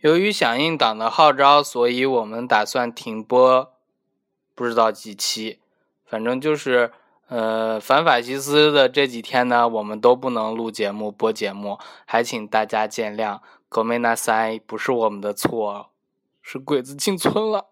由于响应党的号召，所以我们打算停播，不知道几期，反正就是呃反法西斯的这几天呢，我们都不能录节目播节目，还请大家见谅。狗妹那塞不是我们的错，是鬼子进村了。